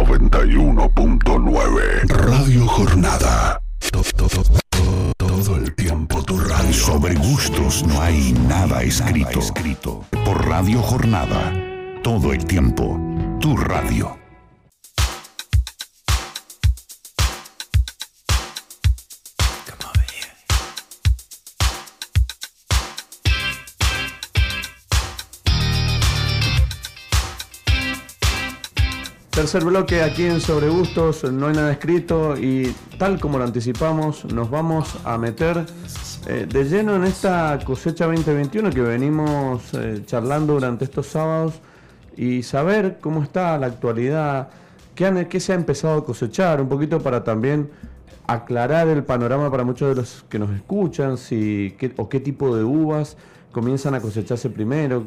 91.9 Radio Jornada. Todo, el tiempo tu radio. Sobre gustos no hay nada escrito. Por Radio Jornada. Todo el tiempo tu radio. Tercer bloque aquí en Sobre Gustos, no hay nada escrito y tal como lo anticipamos, nos vamos a meter eh, de lleno en esta cosecha 2021 que venimos eh, charlando durante estos sábados y saber cómo está la actualidad, qué, qué se ha empezado a cosechar, un poquito para también aclarar el panorama para muchos de los que nos escuchan, si, qué, o qué tipo de uvas comienzan a cosecharse primero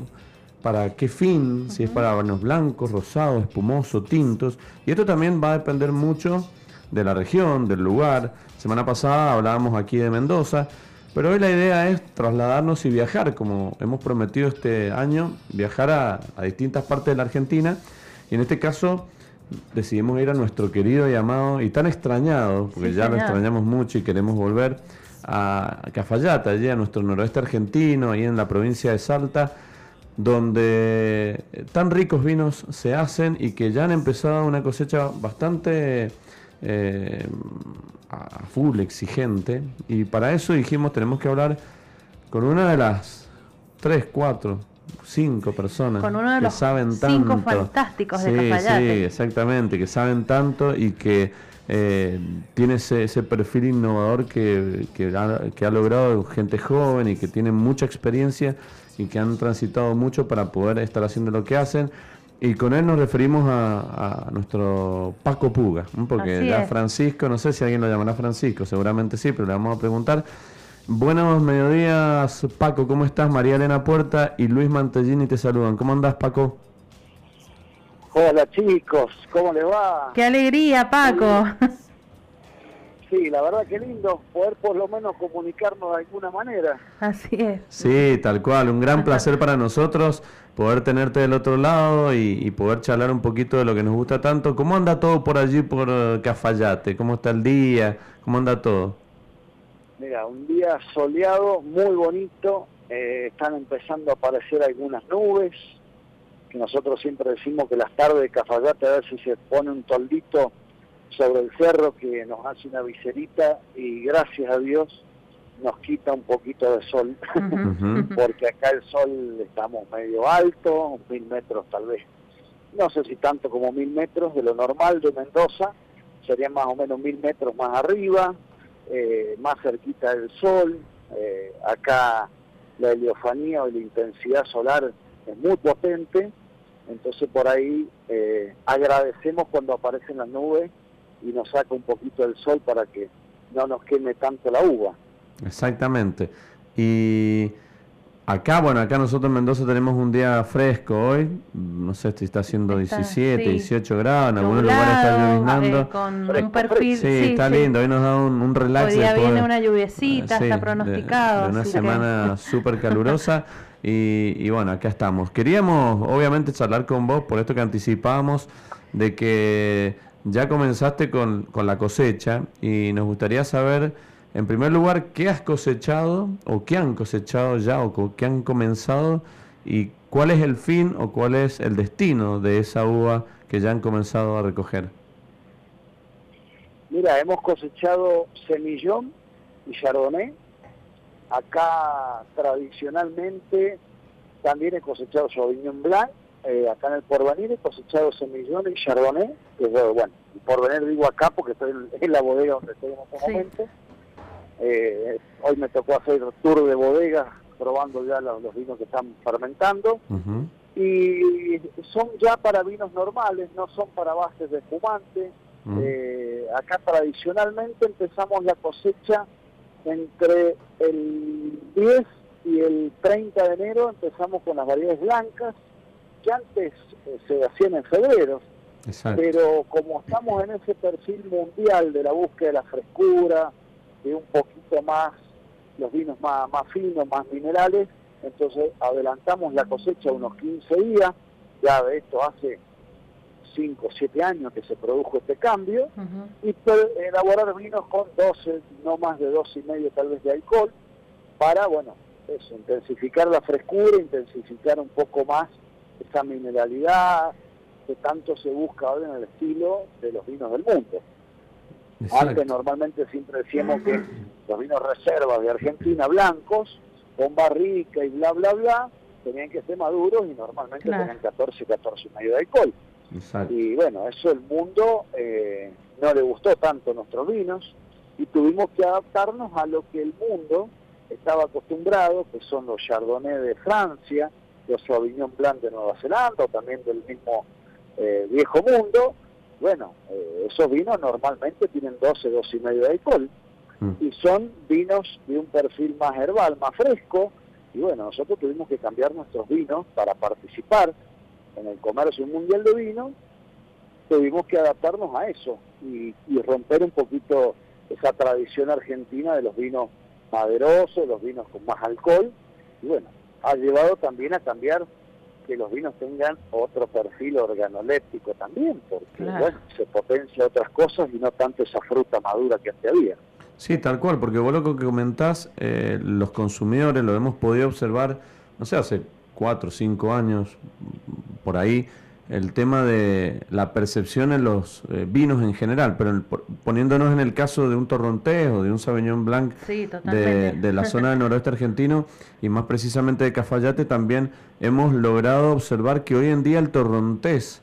para qué fin, si es para vanos blancos, rosados, espumosos, tintos. Y esto también va a depender mucho de la región, del lugar. Semana pasada hablábamos aquí de Mendoza, pero hoy la idea es trasladarnos y viajar, como hemos prometido este año, viajar a, distintas partes de la Argentina. Y en este caso decidimos ir a nuestro querido y amado y tan extrañado, porque ya lo extrañamos mucho y queremos volver a Cafayate, allí a nuestro noroeste argentino, ahí en la provincia de Salta donde tan ricos vinos se hacen y que ya han empezado una cosecha bastante eh, a full exigente. Y para eso dijimos tenemos que hablar con una de las tres, cuatro, cinco personas con uno de que los saben cinco fantásticos de Cafayate. Sí, exactamente, que saben tanto y que eh, tiene ese, perfil innovador que, que, ha, que ha logrado gente joven y que tiene mucha experiencia y que han transitado mucho para poder estar haciendo lo que hacen. Y con él nos referimos a, nuestro Paco Puga, porque ya Francisco, no sé si alguien lo llamará Francisco, seguramente sí, pero le vamos a preguntar. Buenos mediodías, Paco, ¿cómo estás? María Elena Puerta y Luis Mantellini te saludan. ¿Cómo andás, Paco? Hola chicos, ¿cómo le va? Qué alegría, Paco. sí, la verdad que lindo poder por lo menos comunicarnos de alguna manera. Así es. Sí, tal cual, un gran placer para nosotros poder tenerte del otro lado y, poder charlar un poquito de lo que nos gusta tanto. ¿Cómo anda todo por allí, por eh, Cafayate? ¿Cómo está el día? ¿Cómo anda todo? Mira, un día soleado, muy bonito, eh, están empezando a aparecer algunas nubes, que nosotros siempre decimos que las tardes de Cafayate a ver si se pone un toldito sobre el cerro que nos hace una viserita y gracias a Dios nos quita un poquito de sol, porque acá el sol estamos medio alto, mil metros tal vez, no sé si tanto como mil metros de lo normal de Mendoza, sería más o menos mil metros más arriba, eh, más cerquita del sol, eh, acá la heliofanía o la intensidad solar es muy potente, entonces por ahí eh, agradecemos cuando aparecen las nubes y nos saca un poquito el sol para que no nos queme tanto la uva. Exactamente. Y acá, bueno, acá nosotros en Mendoza tenemos un día fresco hoy, no sé si está haciendo 17, 18 grados, en algunos lugares está lloviznando. Eh, con un perfil, sí, está lindo, hoy nos da un, un relax. Hoy día viene una lluviecita, está pronosticado. una semana súper calurosa. Y, y, bueno, acá estamos. Queríamos, obviamente, charlar con vos por esto que anticipábamos de que ya comenzaste con, la cosecha y nos gustaría saber, en primer lugar, qué has cosechado o qué han cosechado ya o qué han comenzado y cuál es el fin o cuál es el destino de esa uva que ya han comenzado a recoger. Mira, hemos cosechado semillón y chardonnay. Acá tradicionalmente también he cosechado sauvignon blanc eh, acá en el Porvenir he cosechado semillones y chardonnay, que bueno, el Porvenir digo acá porque estoy en, la bodega donde estoy en este momento. Eh, hoy me tocó hacer tour de bodega probando ya los, vinos que están fermentando. Y son ya para vinos normales, no son para bases de espumante. Eh, acá tradicionalmente empezamos la cosecha entre el 10 y el 30 de enero, empezamos con las variedades blancas que antes eh, se hacían en febrero. Pero como estamos en ese perfil mundial de la búsqueda de la frescura, de un poquito más, los vinos más, más finos, más minerales, entonces adelantamos la cosecha unos 15 días, ya de esto hace 5 o 7 años que se produjo este cambio, y elaborar vinos con 12, no más de 12 y medio tal vez de alcohol, para, bueno, eso, intensificar la frescura, intensificar un poco más esa mineralidad que tanto se busca ahora en el estilo de los vinos del mundo. Antes normalmente siempre decíamos que los vinos reservas de Argentina blancos, con barrica y bla bla bla, tenían que ser maduros y normalmente tenían 14, 14 y medio de alcohol. Y bueno, eso el mundo eh, no le gustó tanto nuestros vinos y tuvimos que adaptarnos a lo que el mundo estaba acostumbrado, que son los Chardonnay de Francia, los Sauvignon Blanc de Nueva Zelanda, o también del mismo eh, viejo mundo. Bueno, eh, esos vinos normalmente tienen 12, 12 y medio de alcohol mm. y son vinos de un perfil más herbal, más fresco. Y bueno, nosotros tuvimos que cambiar nuestros vinos para participar en el comercio mundial de vino. Tuvimos que adaptarnos a eso y, y romper un poquito esa tradición argentina de los vinos maderosos, los vinos con más alcohol. Y bueno, ha llevado también a cambiar que los vinos tengan otro perfil organoléptico también, porque bueno, se potencia otras cosas y no tanto esa fruta madura que antes había. Sí, tal cual, porque vos lo que comentás, eh, los consumidores lo hemos podido observar, no sé, hace cuatro o cinco años, por ahí, el tema de la percepción en los eh, vinos en general, pero poniéndonos en el caso de un torrontés o de un Sauvignon Blanc de, la zona del noroeste argentino y más precisamente de Cafayate, también hemos logrado observar que hoy en día el torrontés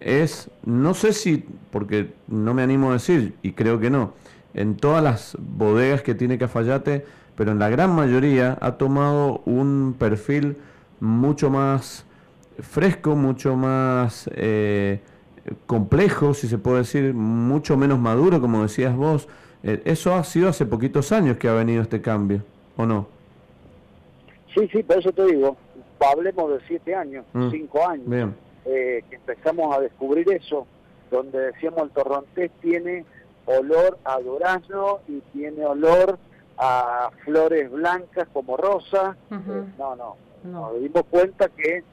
es, no sé si, porque no me animo a decir, y creo que no, en todas las bodegas que tiene Cafayate, pero en la gran mayoría ha tomado un perfil mucho más fresco, mucho más eh, complejo, si se puede decir, mucho menos maduro, como decías vos. Eh, eso ha sido hace poquitos años que ha venido este cambio, ¿o no? Sí, sí, por eso te digo, hablemos de siete años, mm. cinco años, eh, que empezamos a descubrir eso, donde decíamos el torrontés tiene olor a durazno y tiene olor a flores blancas como rosa. no, no, no, nos dimos cuenta que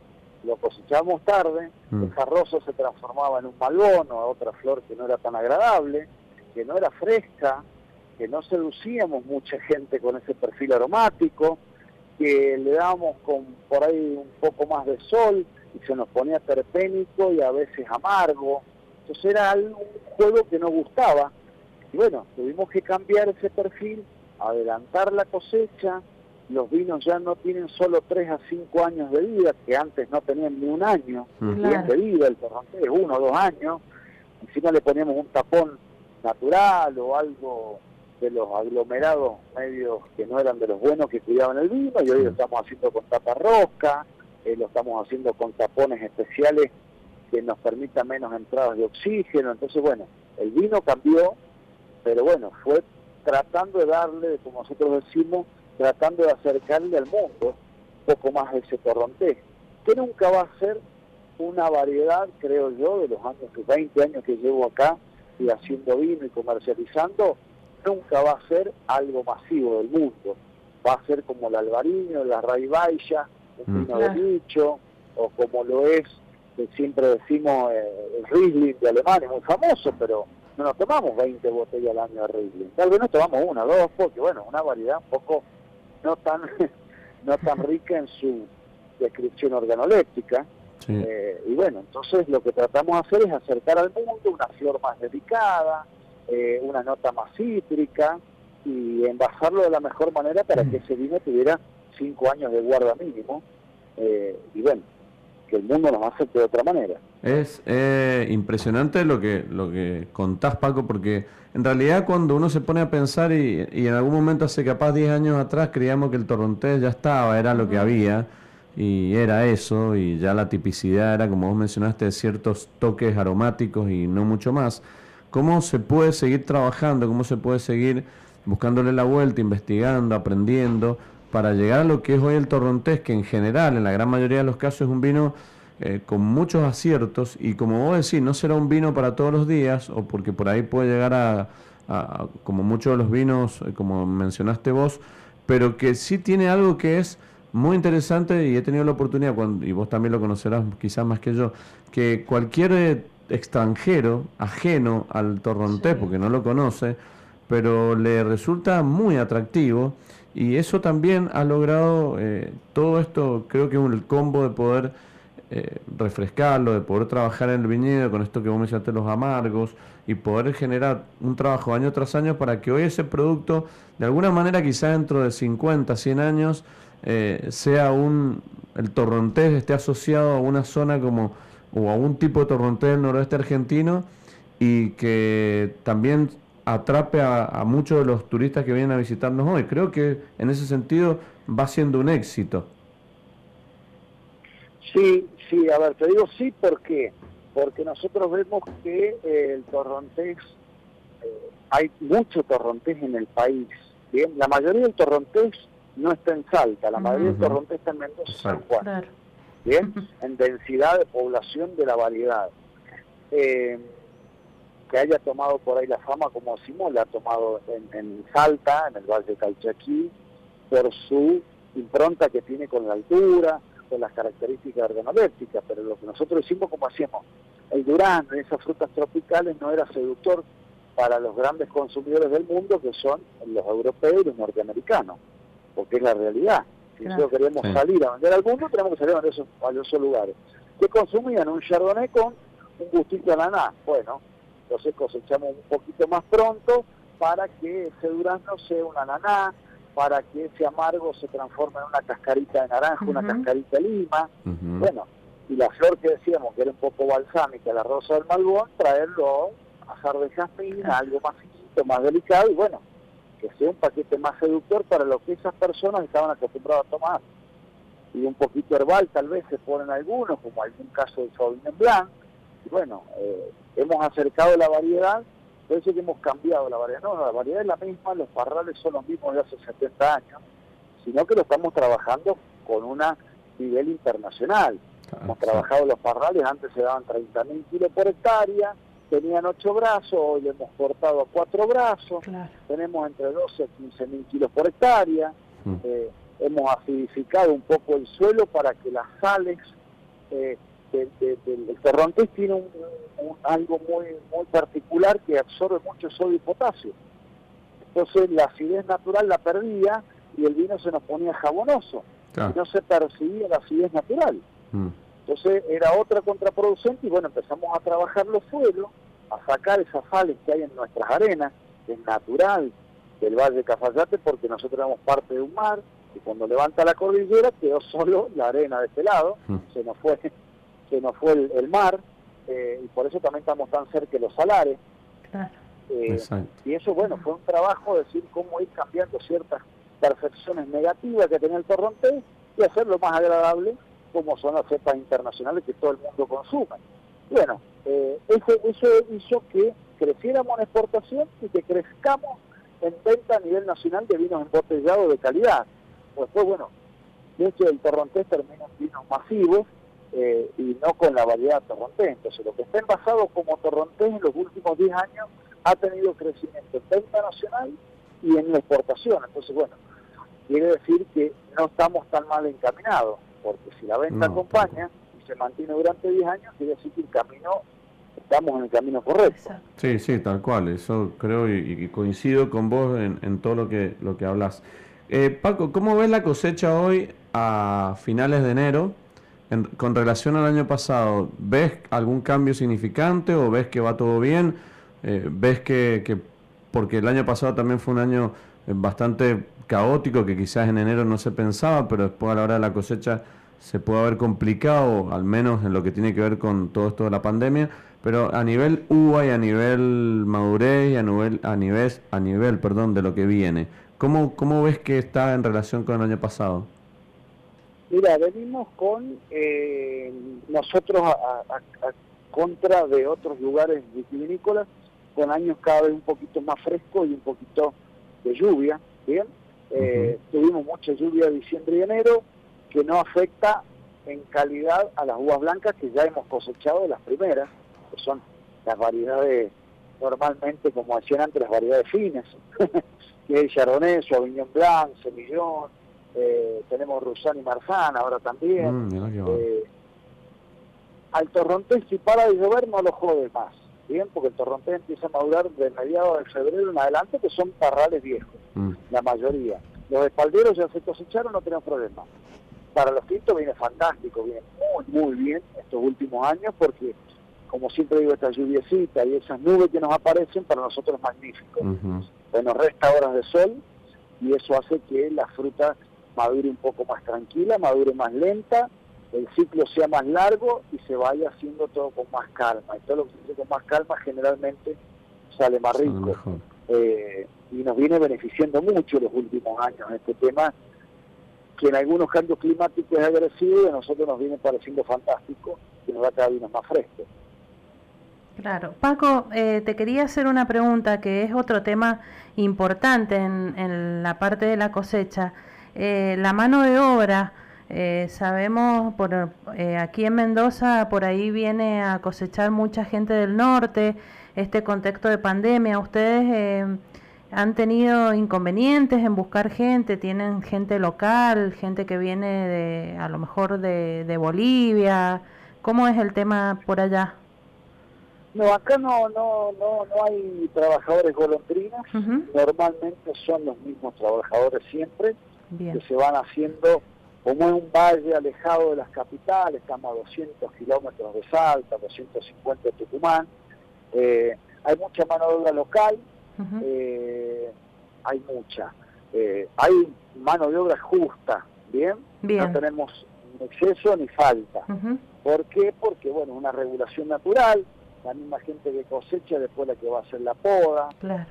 lo cosechamos tarde, mm. el jarroso se transformaba en un malbón o otra flor que no era tan agradable, que no era fresca, que no seducíamos mucha gente con ese perfil aromático, que le dábamos con por ahí un poco más de sol y se nos ponía terpénico y a veces amargo. Entonces era un juego que no gustaba. Y bueno, tuvimos que cambiar ese perfil, adelantar la cosecha, los vinos ya no tienen solo 3 a 5 años de vida, que antes no tenían ni un año de vida, el torrontés uno o dos años, encima le poníamos un tapón natural o algo de los aglomerados medios que no eran de los buenos que cuidaban el vino, y hoy lo estamos haciendo con tapa rosca, eh, lo estamos haciendo con tapones especiales que nos permitan menos entradas de oxígeno, entonces bueno, el vino cambió, pero bueno, fue tratando de darle, como nosotros decimos, tratando de acercarle al mundo un poco más de ese torrontés, que nunca va a ser una variedad, creo yo, de los años, 20 años que llevo acá y haciendo vino y comercializando, nunca va a ser algo masivo del mundo. Va a ser como el albariño, la raibaya, un mm. vino de nicho, o como lo es, que siempre decimos, eh, el Riesling de Alemania, muy famoso, pero no nos tomamos 20 botellas al año de Riesling. Tal vez nos tomamos una, dos, porque bueno, una variedad un poco no tan, no tan rica en su descripción organoléptica. Eh, y bueno, entonces lo que tratamos de hacer es acercar al mundo una flor más delicada, eh, una nota más cítrica y envasarlo de la mejor manera para que ese vino tuviera cinco años de guarda mínimo. Eh, y bueno, que el mundo nos de otra manera. Es impresionante lo que, lo que contás, Paco, porque en realidad cuando uno se pone a pensar y, en algún momento hace capaz 10 años atrás creíamos que el torrontés ya estaba, era lo que había y era eso y ya la tipicidad era como vos mencionaste ciertos toques aromáticos y no mucho más. ¿Cómo se puede seguir trabajando? ¿Cómo se puede seguir buscándole la vuelta, investigando, aprendiendo para llegar a lo que es hoy el torrontés, que en general, en la gran mayoría de los casos es un vino eh, con muchos aciertos y como vos decís, no será un vino para todos los días o porque por ahí puede llegar a, como muchos de los vinos, eh, como mencionaste vos, pero que sí tiene algo que es muy interesante y he tenido la oportunidad, cuando, y vos también lo conocerás quizás más que yo, que cualquier eh, extranjero, ajeno al torrontés, porque no lo conoce, pero le resulta muy atractivo y eso también ha logrado eh, todo esto, creo que un combo de poder eh, refrescarlo, de poder trabajar en el viñedo con esto que vos mencionaste, los amargos, y poder generar un trabajo año tras año para que hoy ese producto, de alguna manera quizá dentro de 50, 100 años, eh, sea un, el torrontés esté asociado a una zona como, o a un tipo de torrontés del noroeste argentino, y que también atrape a, muchos de los turistas que vienen a visitarnos hoy. Creo que en ese sentido va siendo un éxito. Sí, sí, a ver, te digo sí, ¿por qué? Porque nosotros vemos que eh, el torrontés, eh, hay mucho torrontés en el país, ¿bien? La mayoría del torrontés no está en Salta, la mayoría del torrontés está en Mendoza, San Juan, ¿bien? En densidad de población de la variedad. Eh, que haya tomado por ahí la fama, como Simón la ha tomado en, Salta, en el Valle de Calchaquí, por su impronta que tiene con la altura, con las características organolépticas, pero lo que nosotros hicimos como hacíamos, el durazno esas frutas tropicales no era seductor para los grandes consumidores del mundo, que son los europeos y los norteamericanos, porque es la realidad. Si nosotros queremos salir a vender al mundo, tenemos que salir a vender a esos lugares. ¿Qué consumían? Un chardonnay con un gustito de ananá. Bueno, entonces cosechamos un poquito más pronto para que ese durazno sea un ananá, para que ese amargo se transforme en una cascarita de naranja, una cascarita de lima. Bueno, y la flor que decíamos que era un poco balsámica, la rosa del malbón, traerlo a azar de jazmín, algo más finito, más delicado, y bueno, que sea un paquete más seductor para lo que esas personas estaban acostumbradas a tomar. Y un poquito herbal tal vez se ponen algunos, como algún caso de Sauvignon Blanc, bueno, eh, hemos acercado la variedad, por eso que hemos cambiado la variedad. No, la variedad es la misma, los parrales son los mismos de hace 70 años, sino que lo estamos trabajando con un nivel internacional. hemos trabajado los parrales, antes se daban 30.000 kilos por hectárea, tenían 8 brazos, hoy le hemos cortado a 4 brazos, tenemos entre 12 y 15.000 kilos por hectárea, mm. eh, hemos acidificado un poco el suelo para que las sales eh, el torrontés tiene un, algo muy muy particular que absorbe mucho sodio y potasio. Entonces la acidez natural la perdía y el vino se nos ponía jabonoso. Y no se percibía la acidez natural. Mm. Entonces era otra contraproducente y bueno, empezamos a trabajar los suelos, a sacar esas sales que hay en nuestras arenas, que es natural del Valle de Cafayate porque nosotros éramos parte de un mar y cuando levanta la cordillera quedó solo la arena de este lado, mm. se nos fue que nos fue el, mar, eh, y por eso también estamos tan cerca de los salares. Eh, y eso, bueno, fue un trabajo de decir cómo ir cambiando ciertas percepciones negativas que tenía el torrontés y hacerlo más agradable como son las cepas internacionales que todo el mundo consume. Bueno, eh, eso, eso hizo que creciéramos en exportación y que crezcamos en venta a nivel nacional de vinos embotellados de calidad. Después, bueno, de hecho el torrontés termina en vinos masivos eh, y no con la variedad torrontés. Entonces, lo que está envasado como torrontés en los últimos 10 años ha tenido crecimiento en venta nacional y en la exportación. Entonces, bueno, quiere decir que no estamos tan mal encaminados, porque si la venta acompaña y se mantiene durante 10 años, quiere decir que el camino, estamos en el camino correcto. Sí, sí, tal cual, eso creo y, coincido con vos en, todo lo que, lo que hablas. Eh, Paco, ¿cómo ves la cosecha hoy a finales de enero? Con relación al año pasado, ¿ves algún cambio significante o ves que va todo bien? Eh, ¿Ves que, porque el año pasado también fue un año eh, bastante caótico, que quizás en enero no se pensaba, pero después a la hora de la cosecha se puede haber complicado, al menos en lo que tiene que ver con todo esto de la pandemia, pero a nivel uva y a nivel madurez y a nivel, a nivel, a nivel perdón, de lo que viene, ¿cómo, ¿cómo ves que está en relación con el año pasado? Mira, venimos con eh, nosotros a, contra de otros lugares vitivinícolas, con años cada vez un poquito más frescos y un poquito de lluvia, ¿bien? Eh, tuvimos mucha lluvia diciembre y enero, que no afecta en calidad a las uvas blancas que ya hemos cosechado de las primeras, que son las variedades normalmente, como decían antes, las variedades finas, que es Chardonnay, Sauvignon Blanc, Semillón, eh, tenemos Rusán y Marzana ahora también. Mm, eh, al torrontés si para de llover no lo jode más, ¿bien? Porque el torrontés empieza a madurar de mediados de febrero en adelante, que son parrales viejos, mm. la mayoría. Los espalderos ya se cosecharon, no tenemos problema. Para los tintos viene fantástico, viene muy, muy bien estos últimos años, porque, como siempre digo, esta lluviecita y esas nubes que nos aparecen, para nosotros es magnífico. Bueno, resta horas de sol, y eso hace que la fruta madure un poco más tranquila, madure más lenta, el ciclo sea más largo y se vaya haciendo todo con más calma. Y todo lo que se hace con más calma generalmente sale más rico. Eh, y nos viene beneficiando mucho los últimos años este tema, que en algunos cambios climáticos es agresivo y a nosotros nos viene pareciendo fantástico y nos da cada vino más fresco. Claro. Paco, eh, te quería hacer una pregunta que es otro tema importante en, la parte de la cosecha. Eh, la mano de obra, eh, sabemos, por aquí en Mendoza, por ahí viene a cosechar mucha gente del norte, este contexto de pandemia. ¿Ustedes han tenido inconvenientes en buscar gente? ¿Tienen gente local, gente que viene de, a lo mejor de, de Bolivia? ¿Cómo es el tema por allá? No, acá no, no, no, no hay trabajadores golondrinas. Normalmente son los mismos trabajadores siempre que se van haciendo como en un valle alejado de las capitales, estamos a 200 kilómetros de Salta, 250 de Tucumán. Eh, hay mucha mano de obra local, eh, hay mucha. Eh, hay mano de obra justa, ¿bien? No tenemos ni exceso ni falta. ¿Por qué? Porque, bueno, una regulación natural, la misma gente que cosecha después la que va a hacer la poda,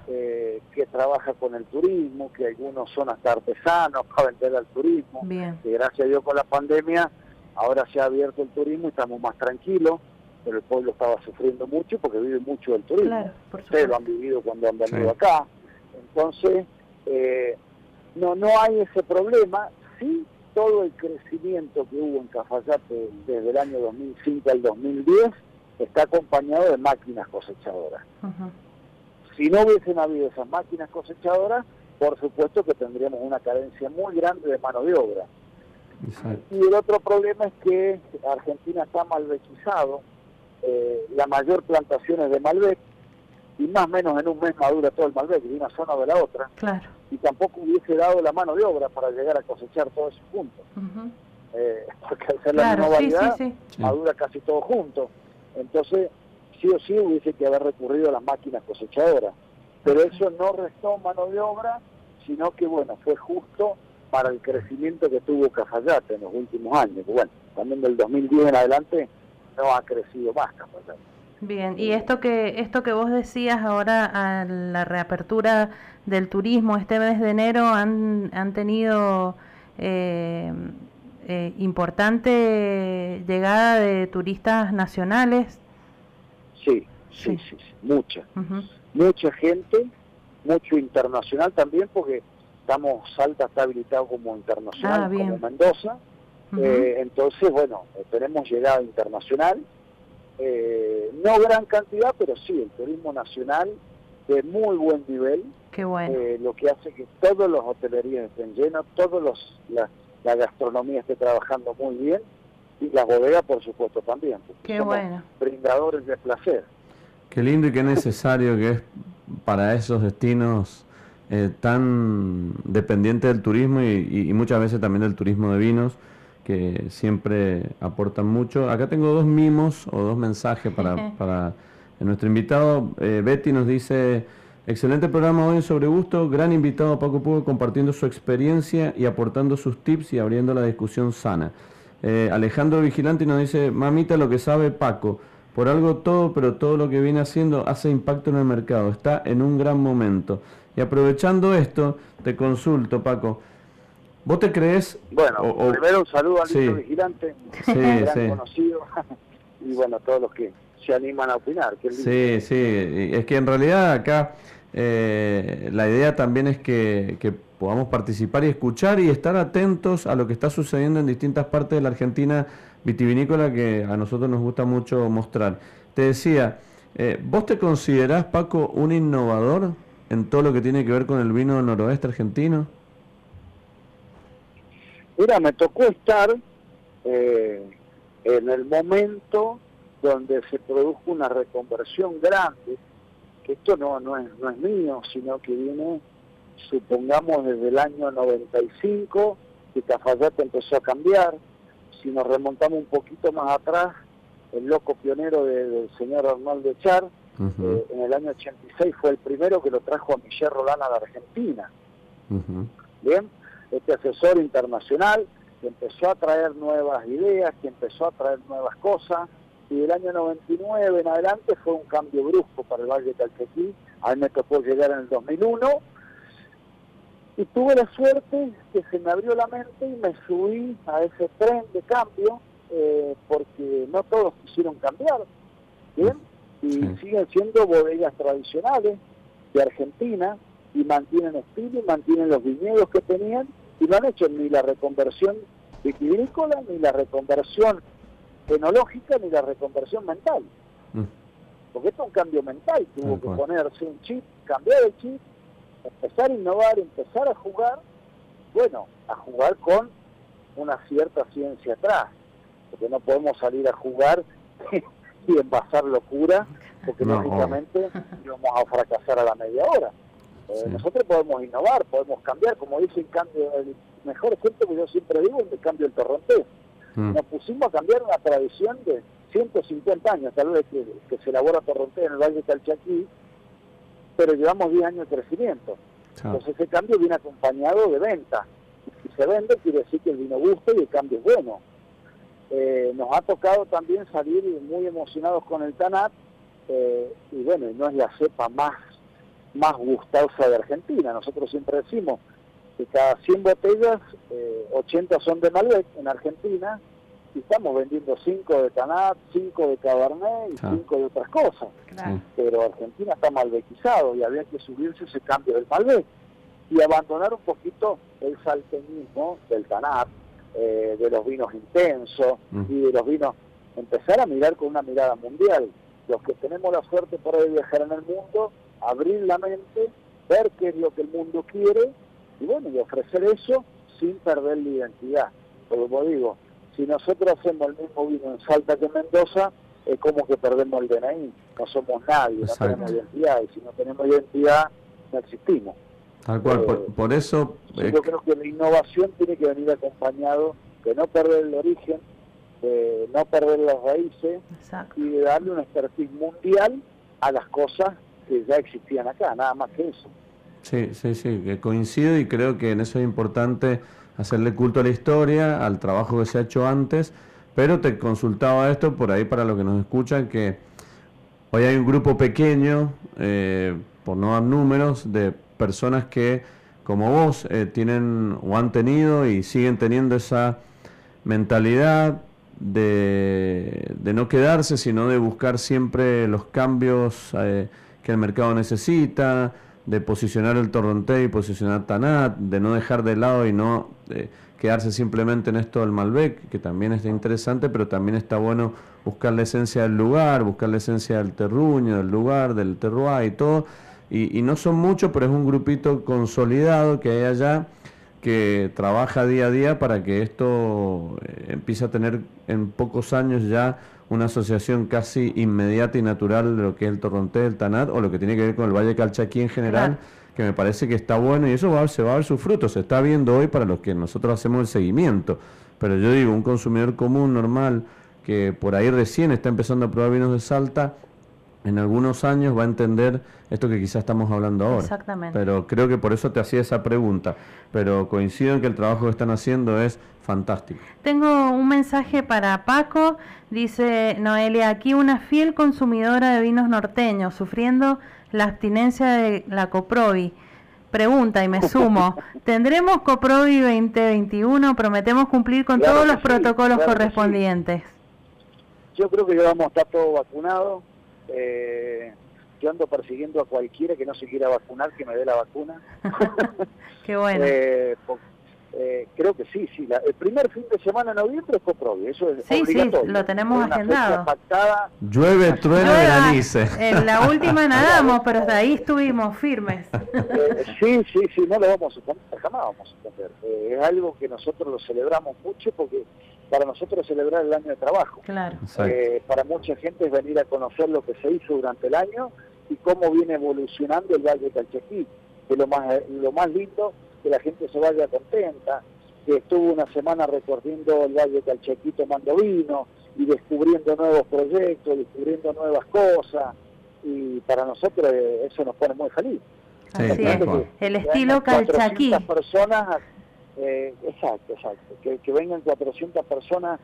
eh, que trabaja con el turismo, que algunos son hasta artesanos para vender al turismo. Bien. Que gracias a Dios con la pandemia ahora se ha abierto el turismo y estamos más tranquilos, pero el pueblo estaba sufriendo mucho porque vive mucho del turismo. Claro, Ustedes lo han vivido cuando han venido acá. Entonces, eh, no, no hay ese problema. Sí, todo el crecimiento que hubo en Cafayate desde el año 2005 al 2010 está acompañado de máquinas cosechadoras. Si no hubiesen habido esas máquinas cosechadoras, por supuesto que tendríamos una carencia muy grande de mano de obra. Y el otro problema es que Argentina está malvecizado, eh, la mayor plantación es de Malbec, y más o menos en un mes madura todo el Malbec, de una zona de la otra, claro. y tampoco hubiese dado la mano de obra para llegar a cosechar todo eso juntos. Eh, porque al ser la misma variedad, madura casi todo junto. Entonces, sí o sí hubiese que haber recurrido a las máquinas cosechadoras. Pero eso no restó mano de obra, sino que, bueno, fue justo para el crecimiento que tuvo Cafayate en los últimos años. Bueno, también del 2010 en adelante no ha crecido más Cafayate. Bien, y esto que esto que vos decías ahora a la reapertura del turismo este mes de enero han, han tenido eh, eh, importante llegada de turistas nacionales. Sí, sí, sí, mucha. Mucha gente, mucho internacional también, porque estamos, Salta está habilitado como internacional, ah, como Mendoza. Eh, entonces, bueno, eh, tenemos llegada internacional. no gran cantidad, pero sí, el turismo nacional de muy buen nivel. Qué bueno. lo que hace que todos los hotelerías estén llenos, todos los las, la gastronomía esté trabajando muy bien y la bodega por supuesto también. Qué bueno. Brindadores de placer. Qué lindo y qué necesario que es para esos destinos eh, tan dependientes del turismo y, muchas veces también del turismo de vinos que siempre aportan mucho. Acá tengo dos mimos o dos mensajes para, para nuestro invitado. Eh, Betty nos dice... Excelente programa hoy sobre gusto, gran invitado Paco Pugo compartiendo su experiencia y aportando sus tips y abriendo la discusión sana. Eh, Alejandro Vigilante nos dice, mamita lo que sabe Paco, por algo todo, pero todo lo que viene haciendo hace impacto en el mercado, está en un gran momento. Y aprovechando esto, te consulto Paco, ¿vos te crees? Bueno, primero un saludo al Vigilante, sí, gran conocido, y bueno, todos los que se animan a opinar. sí, sí, es que en realidad acá eh, la idea también es que, podamos participar y escuchar y estar atentos a lo que está sucediendo en distintas partes de la Argentina vitivinícola que a nosotros nos gusta mucho mostrar. Te decía, eh, ¿vos te considerás, Paco, un innovador en todo lo que tiene que ver con el vino noroeste argentino? Mira, me tocó estar eh, en el momento donde se produjo una reconversión grande, que esto no, no, es, no es mío, sino que viene, supongamos, desde el año 95, que Cafayate empezó a cambiar, si nos remontamos un poquito más atrás, el loco pionero del señor Arnaldo Echar, eh, en el año 86 fue el primero que lo trajo a Michelle Rolana de Argentina. Bien, este asesor internacional que empezó a traer nuevas ideas, que empezó a traer nuevas cosas, y del año 99 en adelante fue un cambio brusco para el Valle de Calquequí, a mí me tocó llegar en el 2001, y tuve la suerte que se me abrió la mente y me subí a ese tren de cambio, eh, porque no todos quisieron cambiar, ¿bien? Y siguen siendo bodegas tradicionales de Argentina, y mantienen estilo, y mantienen los viñedos que tenían, y no han hecho ni la reconversión vitivinícola, ni la reconversión tecnológica, ni la reconversión mental. Mm. Porque esto es un cambio mental, tuvo que ponerse un chip, cambiar el chip, empezar a innovar, empezar a jugar, bueno, a jugar con una cierta ciencia atrás, porque no podemos salir a jugar y envasar locura, porque lógicamente íbamos a fracasar a la media hora. Eh, nosotros podemos innovar, podemos cambiar, como dice el cambio, el mejor ejemplo que yo siempre digo es el cambio del torrontés. Mm. Nos pusimos a cambiar una tradición de 150 años, tal vez que, se elabora torrontés en el Valle de Calchaquí, pero llevamos 10 años de crecimiento. Entonces ese cambio viene acompañado de venta. Si se vende, quiere decir que el vino gusta y el cambio es bueno. Eh, nos ha tocado también salir muy emocionados con el Tanat, eh, y bueno, no es la cepa más más gustosa de Argentina. Nosotros siempre decimos que cada 100 botellas, 80 eh, son de Malbec en Argentina, y estamos vendiendo 5 de Tanat, 5 de Cabernet y 5 de otras cosas. Pero Argentina está malbequizado y había que subirse ese cambio del Malbec y abandonar un poquito el salteñismo del Tanat, eh, de los vinos intensos mm. y de los vinos, empezar a mirar con una mirada mundial. Los que tenemos la suerte por viajar en el mundo, abrir la mente, ver qué es lo que el mundo quiere y bueno, y ofrecer eso sin perder la identidad. Como digo, si nosotros hacemos el mismo vino en Salta que en Mendoza, es como que perdemos el DNI, no somos nadie, no tenemos identidad, y si no tenemos identidad, no existimos. Tal cual, por, eh, eso... Yo eh, creo que la innovación tiene que venir acompañado de no perder el origen, de no perder las raíces y de darle una expertise mundial a las cosas que ya existían acá, nada más que eso. Sí, sí, sí, que coincido y creo que en eso es importante hacerle culto a la historia, al trabajo que se ha hecho antes, pero te consultaba esto por ahí para los que nos escuchan, que hoy hay un grupo pequeño, eh, por no dar números, de personas que, como vos, eh, tienen o han tenido y siguen teniendo esa mentalidad de, de no quedarse, sino de buscar siempre los cambios. Eh, que el mercado necesita, de posicionar el Torronté y posicionar Tanat, de no dejar de lado y no eh, quedarse simplemente en esto del Malbec, que también está interesante, pero también está bueno buscar la esencia del lugar, buscar la esencia del terruño, del lugar, del terroir y todo. Y, y no son muchos, pero es un grupito consolidado que hay allá que trabaja día a día para que esto eh, empiece a tener en pocos años ya una asociación casi inmediata y natural de lo que es el Torronté, el Tanat o lo que tiene que ver con el Valle Calchaquí en general, que me parece que está bueno y eso va, se va a ver sus frutos, se está viendo hoy para los que nosotros hacemos el seguimiento. Pero yo digo, un consumidor común, normal, que por ahí recién está empezando a probar vinos de Salta, en algunos años va a entender esto que quizás estamos hablando ahora. Exactamente. Pero creo que por eso te hacía esa pregunta. Pero coincido en que el trabajo que están haciendo es fantástico. Tengo un mensaje para Paco. Dice Noelia, aquí una fiel consumidora de vinos norteños, sufriendo la abstinencia de la Coprovi. Pregunta y me sumo, ¿tendremos Coprovi 2021? Prometemos cumplir con todos los protocolos correspondientes. Yo creo que ya vamos a estar todos vacunados eh, yo ando persiguiendo a cualquiera que no se quiera vacunar, que me dé la vacuna. Qué bueno. Eh, eh, creo que sí, sí. el primer fin de semana de noviembre es Coprovio, eso es Sí, sí, lo tenemos agendado. Llueve, trueno, granice. En la última nadamos, pero hasta ahí estuvimos firmes. Eh, sí, sí, sí, no lo vamos a suspender, jamás vamos a suspender. es algo que nosotros lo celebramos mucho porque para nosotros es celebrar el año de trabajo. Claro. Eh, para mucha gente es venir a conocer lo que se hizo durante el año y cómo viene evolucionando el Valle de Calchaquí, que lo más, lo más lindo que la gente se vaya contenta, que estuvo una semana recorriendo el Valle de Calchaquí tomando vino y descubriendo nuevos proyectos, descubriendo nuevas cosas, y para nosotros eso nos pone muy feliz. el estilo Calchaquí. personas eh, exacto, exacto. Que, que, vengan 400 personas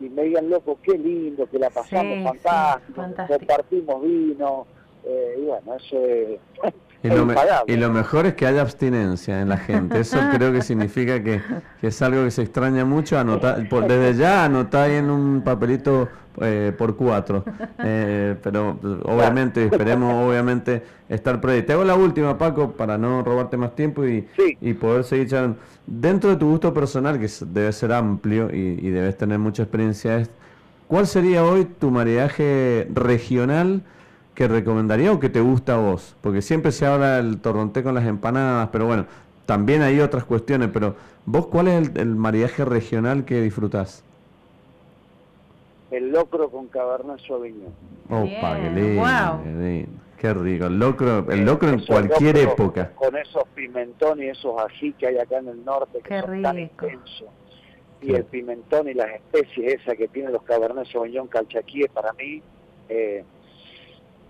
y me digan, loco, qué lindo, que la pasamos fantástico, compartimos vino. Eh, y bueno, eso es... Y lo, mejor es que haya abstinencia en la gente. Eso creo que significa que, es algo que se extraña mucho. Anotar, por, desde ya anotáis en un papelito eh, por cuatro. Eh, pero obviamente, esperemos obviamente estar por ahí. Te hago la última, Paco, para no robarte más tiempo y, y poder seguir charlando. Dentro de tu gusto personal, que debe ser amplio y, y debes tener mucha experiencia, ¿cuál sería hoy tu maridaje regional? Que recomendaría o que te gusta a vos? Porque siempre se habla del torronté con las empanadas, pero bueno, también hay otras cuestiones, pero vos cuál es el, mariaje regional que disfrutás? El locro con cabernet sauvignon. Opa, qué lindo, qué rico. El locro, el locro en cualquier época. Con esos pimentones y esos ají que hay acá en el norte que son tan intensos. Y el pimentón y las especies esas que tienen los cabernet sauvignon calchaquíes para mí eh,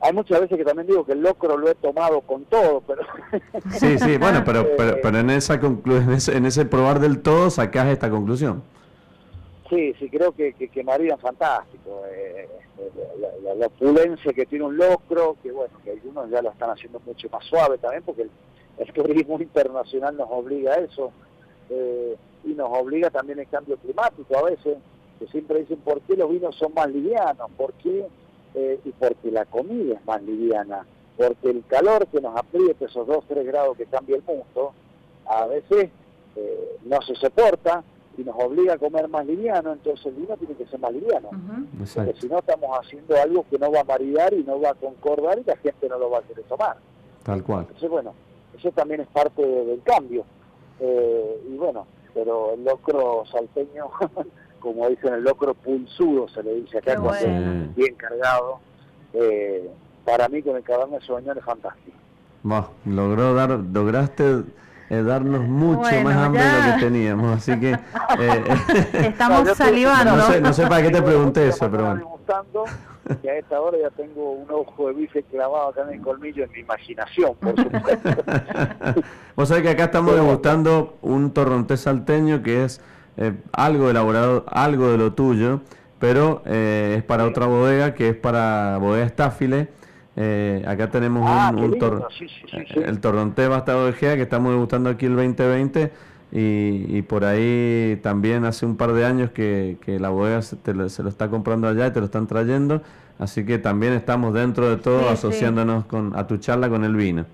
hay muchas veces que también digo que el locro lo he tomado con todo, pero... Sí, sí, bueno, pero, eh, pero, en, esa en, ese, en ese probar del todo sacás esta conclusión. Sí, sí, creo que, que, que fantástico. Eh, la, la, opulencia que tiene un locro, que bueno, que algunos ya lo están haciendo mucho más suave también, porque el, turismo internacional nos obliga a eso. Eh, y nos obliga también el cambio climático a veces, que siempre dicen, ¿por qué los vinos son más livianos? ¿Por qué eh, y porque la comida es más liviana, porque el calor que nos aprieta, esos 2, 3 grados que cambia el mundo, a veces eh, no se soporta y nos obliga a comer más liviano, entonces el vino tiene que ser más liviano. Porque si no estamos haciendo algo que no va a maridar y no va a concordar y la gente no lo va a querer tomar. Tal cual. Entonces, bueno, eso también es parte del cambio. Eh, y bueno, pero el locro salteño como dicen el locro pulsudo, se le dice acá, bien cargado. Eh, para mí con el Cabernet Sauvignon es fantástico. logró dar, lograste eh, darnos mucho más hambre de lo que teníamos, así que... Eh, Estamos salivando. No sé, para qué te pregunté eso, pero bueno. Que a esta hora ya tengo un ojo de bife clavado acá en el colmillo en mi imaginación, por supuesto. Vos sabés que acá estamos degustando un torrontés salteño que es eh, algo elaborado, algo de lo tuyo, pero eh, es para otra bodega que es para bodega Estáfile. Eh, acá tenemos ah, un, el Torronté Bastardo de Gea que estamos degustando aquí el 2020 y, por ahí también hace un par de años que, la bodega se, lo está comprando allá y te lo están trayendo, así que también estamos dentro de todo asociándonos con a tu charla con el vino.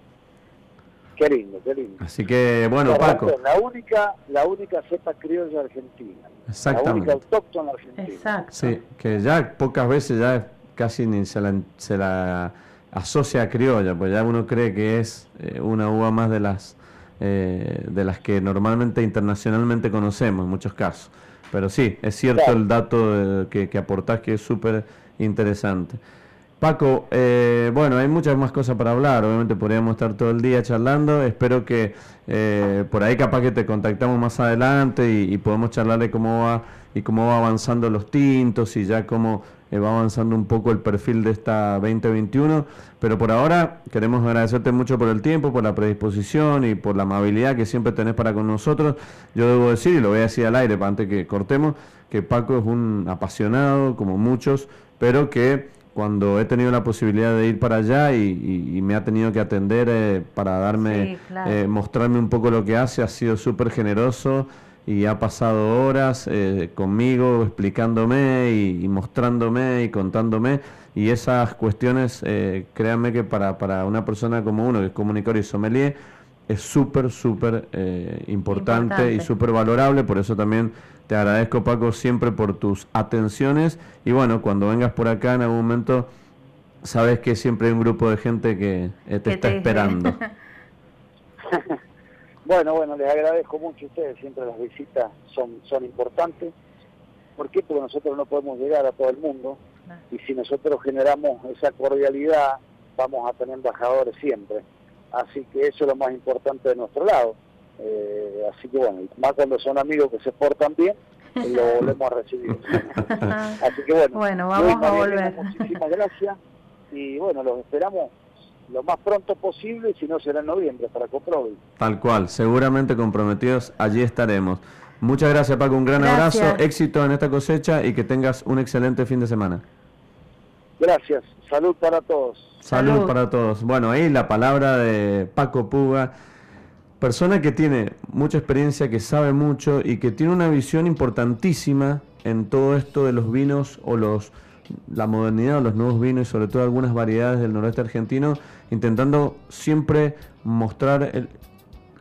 Qué lindo, qué lindo. Así que, bueno, Paco. La única, la única cepa criolla argentina. Exactamente. La única autóctona argentina. Exacto. Sí, que ya pocas veces ya casi ni se la, se la asocia a criolla, pues ya uno cree que es eh, una uva más de las eh, de las que normalmente internacionalmente conocemos en muchos casos. Pero sí, es cierto el dato que, que aportás que es súper interesante. Paco, eh, bueno, hay muchas más cosas para hablar, obviamente podríamos estar todo el día charlando, espero que eh, por ahí capaz que te contactamos más adelante y, podemos charlar de cómo va y cómo va avanzando los tintos y ya cómo eh, va avanzando un poco el perfil de esta 2021, pero por ahora queremos agradecerte mucho por el tiempo, por la predisposición y por la amabilidad que siempre tenés para con nosotros. Yo debo decir, y lo voy a decir al aire para antes que cortemos, que Paco es un apasionado, como muchos, pero que cuando he tenido la posibilidad de ir para allá y, me ha tenido que atender eh, para darme, eh, mostrarme un poco lo que hace, ha sido súper generoso y ha pasado horas eh, conmigo explicándome y, mostrándome y contándome. Y esas cuestiones, créanme que para, para una persona como uno que es comunicador y sommelier, es súper, súper importante, y súper valorable, por eso también te agradezco, Paco, siempre por tus atenciones. Y bueno, cuando vengas por acá en algún momento, sabes que siempre hay un grupo de gente que eh, te está esperando. bueno, bueno, les agradezco mucho a ustedes. Siempre las visitas son, son importantes. ¿Por qué? Porque nosotros no podemos llegar a todo el mundo y si nosotros generamos esa cordialidad vamos a tener embajadores siempre. Así que eso es lo más importante de nuestro lado. Eh, así que bueno, más cuando son amigos que se portan bien, lo volvemos a recibir. así que bueno, bueno vamos a volver. Muchísimas gracias y bueno, los esperamos lo más pronto posible, y si no será en noviembre para Coprovi. Tal cual, seguramente comprometidos, allí estaremos. Muchas gracias Paco, un gran abrazo, éxito en esta cosecha y que tengas un excelente fin de semana. Gracias, salud para todos. Salud, para todos. Bueno, ahí la palabra de Paco Puga, persona que tiene mucha experiencia, que sabe mucho y que tiene una visión importantísima en todo esto de los vinos o los la modernidad, los nuevos vinos y sobre todo algunas variedades del noroeste argentino, intentando siempre mostrar el,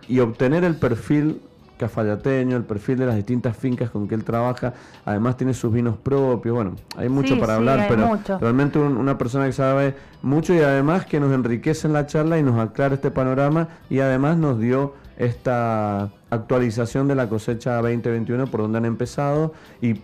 y obtener el perfil cafallateño, el perfil de las distintas fincas con que él trabaja. Además tiene sus vinos propios. Bueno, hay mucho para hablar, pero realmente una persona que sabe mucho y además que nos enriquece en la charla y nos aclara este panorama y además nos dio esta actualización de la cosecha 2021 por donde han empezado y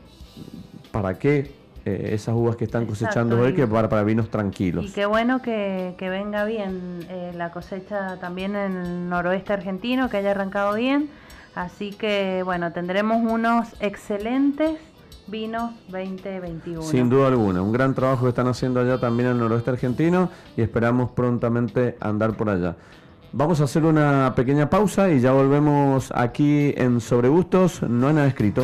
para qué eh, esas uvas que están cosechando hoy que para, para vinos tranquilos. Y qué bueno que, venga bien eh, la cosecha también en el noroeste argentino, que haya arrancado bien Así que bueno, tendremos unos excelentes vinos 2021. Sin duda alguna, un gran trabajo que están haciendo allá también en el noroeste argentino y esperamos prontamente andar por allá. Vamos a hacer una pequeña pausa y ya volvemos aquí en Sobre Gustos, no hay nada escrito.